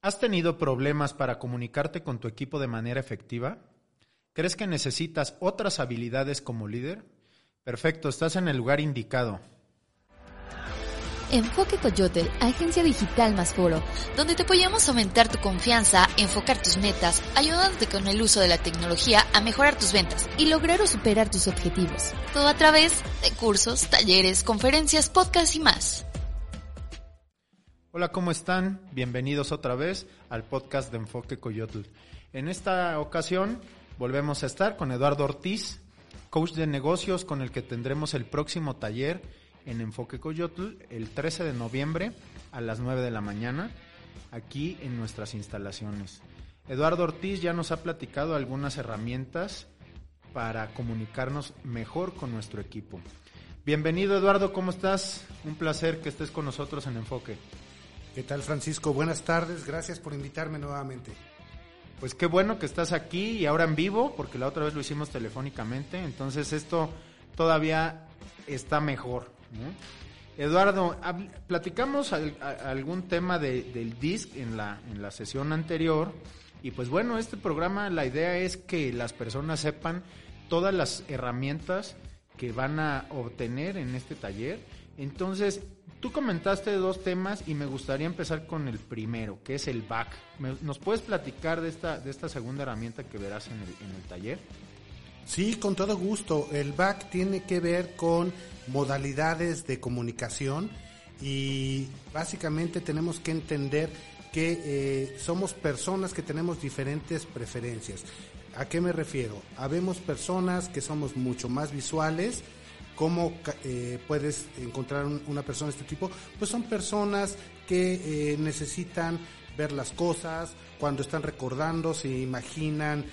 ¿Has tenido problemas para comunicarte con tu equipo de manera efectiva? ¿Crees que necesitas otras habilidades como líder? Perfecto, estás en el lugar indicado. Enfoque Coyote, agencia digital más foro, donde te apoyamos a aumentar tu confianza, enfocar tus metas, ayudándote con el uso de la tecnología a mejorar tus ventas y lograr o superar tus objetivos. Todo a través de cursos, talleres, conferencias, podcasts y más. Hola, ¿cómo están? Bienvenidos otra vez al podcast de Enfoque Coyotl. En esta ocasión volvemos a estar con Eduardo Ortiz, coach de negocios con el que tendremos el próximo taller en Enfoque Coyotl el 13 de noviembre a las 9 de la mañana aquí en nuestras instalaciones. Eduardo Ortiz ya nos ha platicado algunas herramientas para comunicarnos mejor con nuestro equipo. Bienvenido Eduardo, ¿cómo estás? Un placer que estés con nosotros en Enfoque. ¿Qué tal Francisco? Buenas tardes, gracias por invitarme nuevamente. Pues qué bueno que estás aquí y ahora en vivo, porque la otra vez lo hicimos telefónicamente, entonces esto todavía está mejor. Eduardo, platicamos algún tema del DISC en la, en la sesión anterior y pues bueno, este programa la idea es que las personas sepan todas las herramientas que van a obtener en este taller. Entonces, tú comentaste dos temas y me gustaría empezar con el primero, que es el back. ¿Nos puedes platicar de esta, de esta segunda herramienta que verás en el, taller? Sí, con todo gusto. El back tiene que ver con modalidades de comunicación y básicamente tenemos que entender que eh, somos personas que tenemos diferentes preferencias. ¿A qué me refiero? Habemos personas que somos mucho más visuales. ¿Cómo eh, puedes encontrar una persona de este tipo? Pues son personas que eh, necesitan ver las cosas, cuando están recordando, se imaginan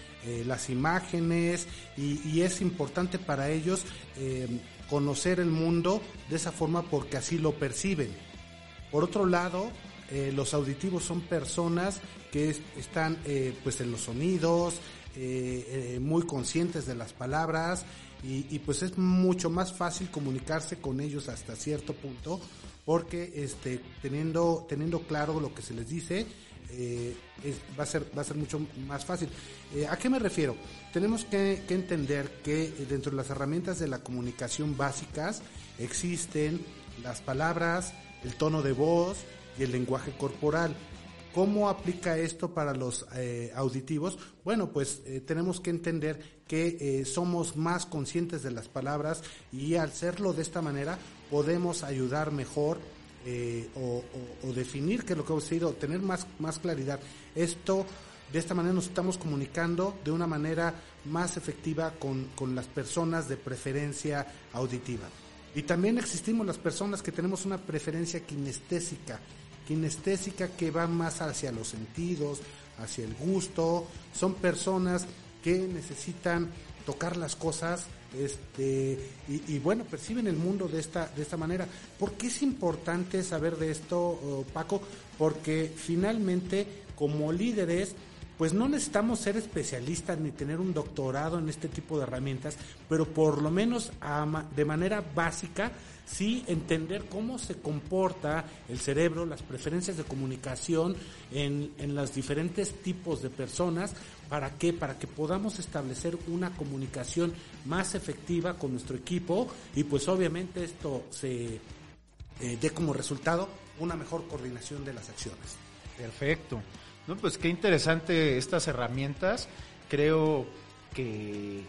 las imágenes y, es importante para ellos conocer el mundo de esa forma porque así lo perciben. Por otro lado, eh, los auditivos son personas que están eh, pues en los sonidos, eh, muy conscientes de las palabras y, pues es mucho más fácil comunicarse con ellos hasta cierto punto porque este teniendo teniendo claro lo que se les dice eh, va, a ser, va a ser mucho más fácil. Eh, ¿A qué me refiero? Tenemos que, entender que dentro de las herramientas de la comunicación básicas existen las palabras, el tono de voz y el lenguaje corporal. ¿Cómo aplica esto para los eh, auditivos? Bueno, pues tenemos que entender que somos más conscientes de las palabras y al serlo de esta manera podemos ayudar mejor eh, o, definir qué es lo que hemos sido, tener más, más claridad. Esto, de esta manera nos estamos comunicando de una manera más efectiva con, con las personas de preferencia auditiva. Y también existimos las personas que tenemos una preferencia kinestésica, kinestésica que va más hacia los sentidos, hacia el gusto, son personas que necesitan tocar las cosas este y, bueno perciben el mundo de esta de esta manera ¿por qué es importante saber de esto oh, Paco? porque finalmente como líderes pues no necesitamos ser especialistas ni tener un doctorado en este tipo de herramientas, pero por lo menos de manera básica sí entender cómo se comporta el cerebro, las preferencias de comunicación en, en los diferentes tipos de personas ¿Para qué? Para que podamos establecer una comunicación más efectiva con nuestro equipo y pues obviamente esto se eh, dé como resultado una mejor coordinación de las acciones. Perfecto. No, pues qué interesante estas herramientas. Creo que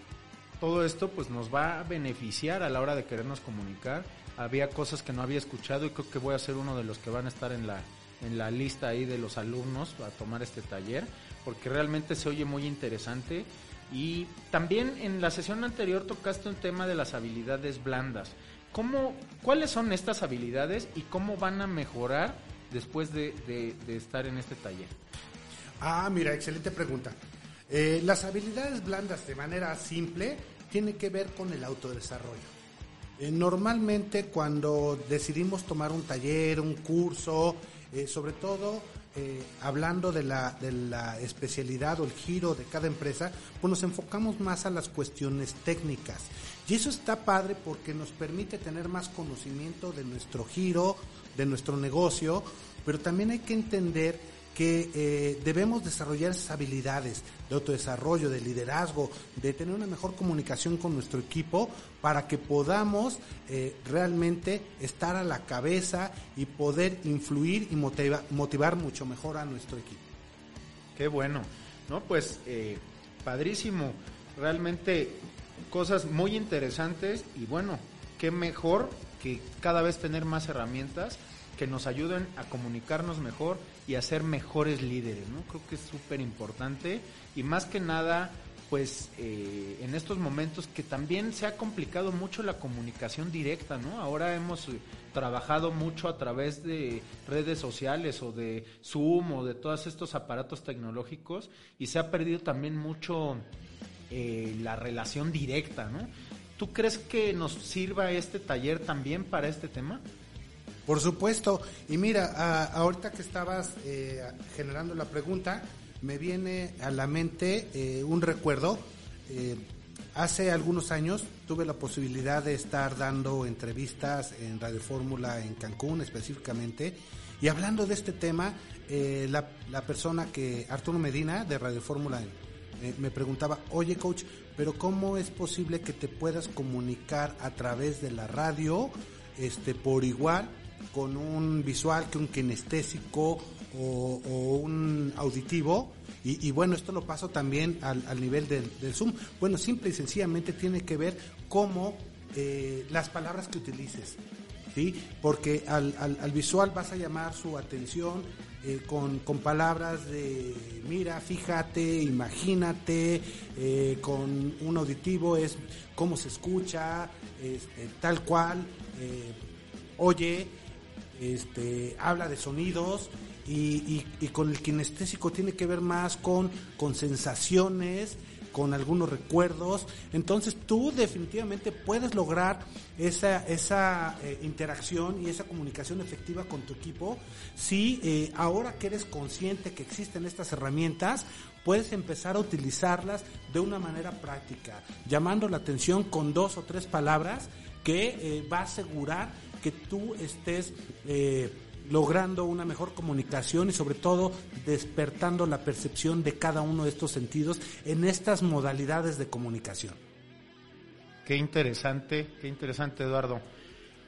todo esto pues nos va a beneficiar a la hora de querernos comunicar. Había cosas que no había escuchado y creo que voy a ser uno de los que van a estar en la en la lista ahí de los alumnos a tomar este taller porque realmente se oye muy interesante. Y también en la sesión anterior tocaste un tema de las habilidades blandas. ¿Cómo, ¿Cuáles son estas habilidades y cómo van a mejorar después de, estar en este taller? Ah, mira, excelente pregunta. Eh, las habilidades blandas de manera simple tienen que ver con el autodesarrollo. Eh, normalmente cuando decidimos tomar un taller, un curso, eh, sobre todo eh, hablando de la, de la especialidad o el giro de cada empresa, pues nos enfocamos más a las cuestiones técnicas. Y eso está padre porque nos permite tener más conocimiento de nuestro giro, de nuestro negocio, pero también hay que entender que eh, debemos desarrollar esas habilidades de autodesarrollo, de liderazgo, de tener una mejor comunicación con nuestro equipo para que podamos eh, realmente estar a la cabeza y poder influir y motivar mucho mejor a nuestro equipo. Qué bueno, ¿no? Pues eh, padrísimo, realmente cosas muy interesantes y bueno, qué mejor que cada vez tener más herramientas que nos ayuden a comunicarnos mejor y a ser mejores líderes, ¿no? Creo que es súper importante y más que nada, pues eh, en estos momentos que también se ha complicado mucho la comunicación directa, ¿no? Ahora hemos eh, trabajado mucho a través de redes sociales o de Zoom o de todos estos aparatos tecnológicos y se ha perdido también mucho eh, la relación directa, ¿no? ¿Tú crees que nos sirva este taller también para este tema? Por supuesto. Y mira, ahorita que estabas eh, generando la pregunta, me viene a la mente eh, un recuerdo. Eh, hace algunos años tuve la posibilidad de estar dando entrevistas en Radio Fórmula en Cancún específicamente. Y hablando de este tema, la, la, persona que, Arturo Medina de Radio Fórmula, me preguntaba, oye coach, pero ¿cómo es posible que te puedas comunicar a través de la radio este, por igual con un visual que un kinestésico o, un auditivo. Y, bueno, esto lo paso también al, nivel del, Zoom. Bueno, simple y sencillamente tiene que ver cómo eh, las palabras que utilices. ¿sí? Porque al, visual vas a llamar su atención eh, con, palabras de mira, fíjate, imagínate, eh, con un auditivo es cómo se escucha, tal cual, oye este, habla de sonidos y, con el kinestésico tiene que ver más con, con sensaciones, con algunos recuerdos. Entonces tú definitivamente puedes lograr esa, esa eh, interacción y esa comunicación efectiva con tu equipo si eh, ahora que eres consciente que existen estas herramientas, puedes empezar a utilizarlas de una manera práctica, llamando la atención con dos o tres palabras que eh, va a asegurar que tú estés eh, logrando una mejor comunicación y sobre todo despertando la percepción de cada uno de estos sentidos en estas modalidades de comunicación. Qué interesante, qué interesante Eduardo.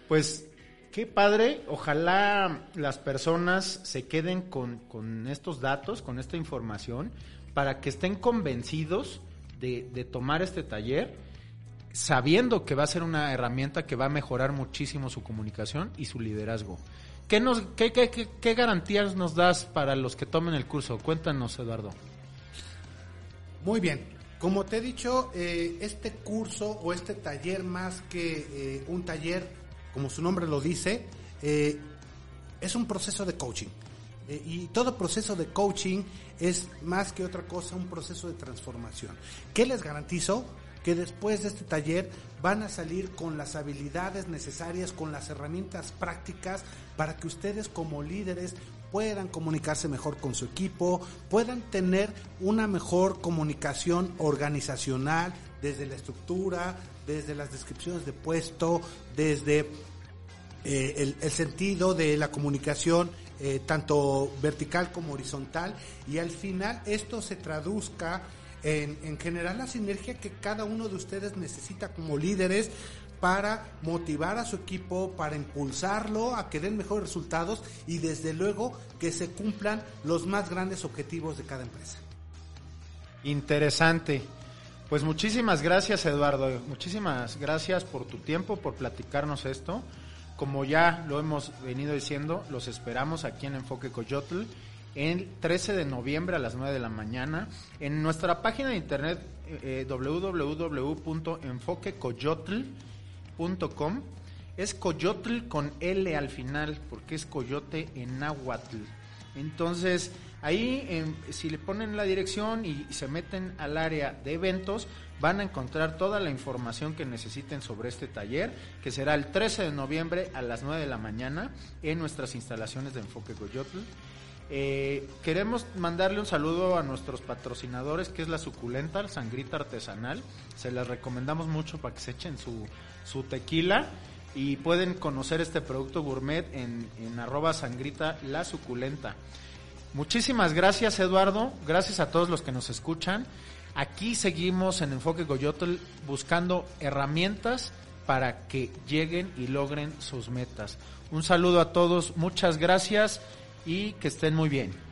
Pues qué padre, ojalá las personas se queden con, con estos datos, con esta información, para que estén convencidos de, de tomar este taller sabiendo que va a ser una herramienta que va a mejorar muchísimo su comunicación y su liderazgo. ¿Qué, nos, garantías nos das para los que tomen el curso? Cuéntanos, Eduardo. Muy bien. Como te he dicho, eh, este curso o este taller más que eh, un taller, como su nombre lo dice, eh, es un proceso de coaching. y todo proceso de coaching es más que otra cosa un proceso de transformación. ¿Qué les garantizo? Que después de este taller van a salir con las habilidades necesarias, con las herramientas prácticas para que ustedes como líderes puedan comunicarse mejor con su equipo, puedan tener una mejor comunicación organizacional desde la estructura, desde las descripciones de puesto, desde eh, el, sentido de la comunicación eh, tanto vertical como horizontal. Y al final esto se traduzca en, en generar la sinergia que cada uno de ustedes necesita como líderes para motivar a su equipo, para impulsarlo a que den mejores resultados y desde luego que se cumplan los más grandes objetivos de cada empresa. Interesante. Pues muchísimas gracias Eduardo, muchísimas gracias por tu tiempo, por platicarnos esto. Como ya lo hemos venido diciendo, los esperamos aquí en Enfoque Coyotl el 13 de noviembre a las 9 de la mañana en nuestra página de internet eh, www.enfoquecoyotl.com. Es coyotl con L al final porque es coyote en náhuatl. Entonces, ahí si le ponen la dirección y se meten al área de eventos, van a encontrar toda la información que necesiten sobre este taller, que será el 13 de noviembre a las 9 de la mañana en nuestras instalaciones de Enfoque Coyotl. Eh, queremos mandarle un saludo a nuestros patrocinadores, que es la suculenta, el sangrita artesanal. Se les recomendamos mucho para que se echen su, su tequila. Y pueden conocer este producto gourmet en, en arroba sangrita la suculenta. Muchísimas gracias Eduardo, gracias a todos los que nos escuchan. Aquí seguimos en Enfoque Goyotl buscando herramientas para que lleguen y logren sus metas. Un saludo a todos, muchas gracias y que estén muy bien.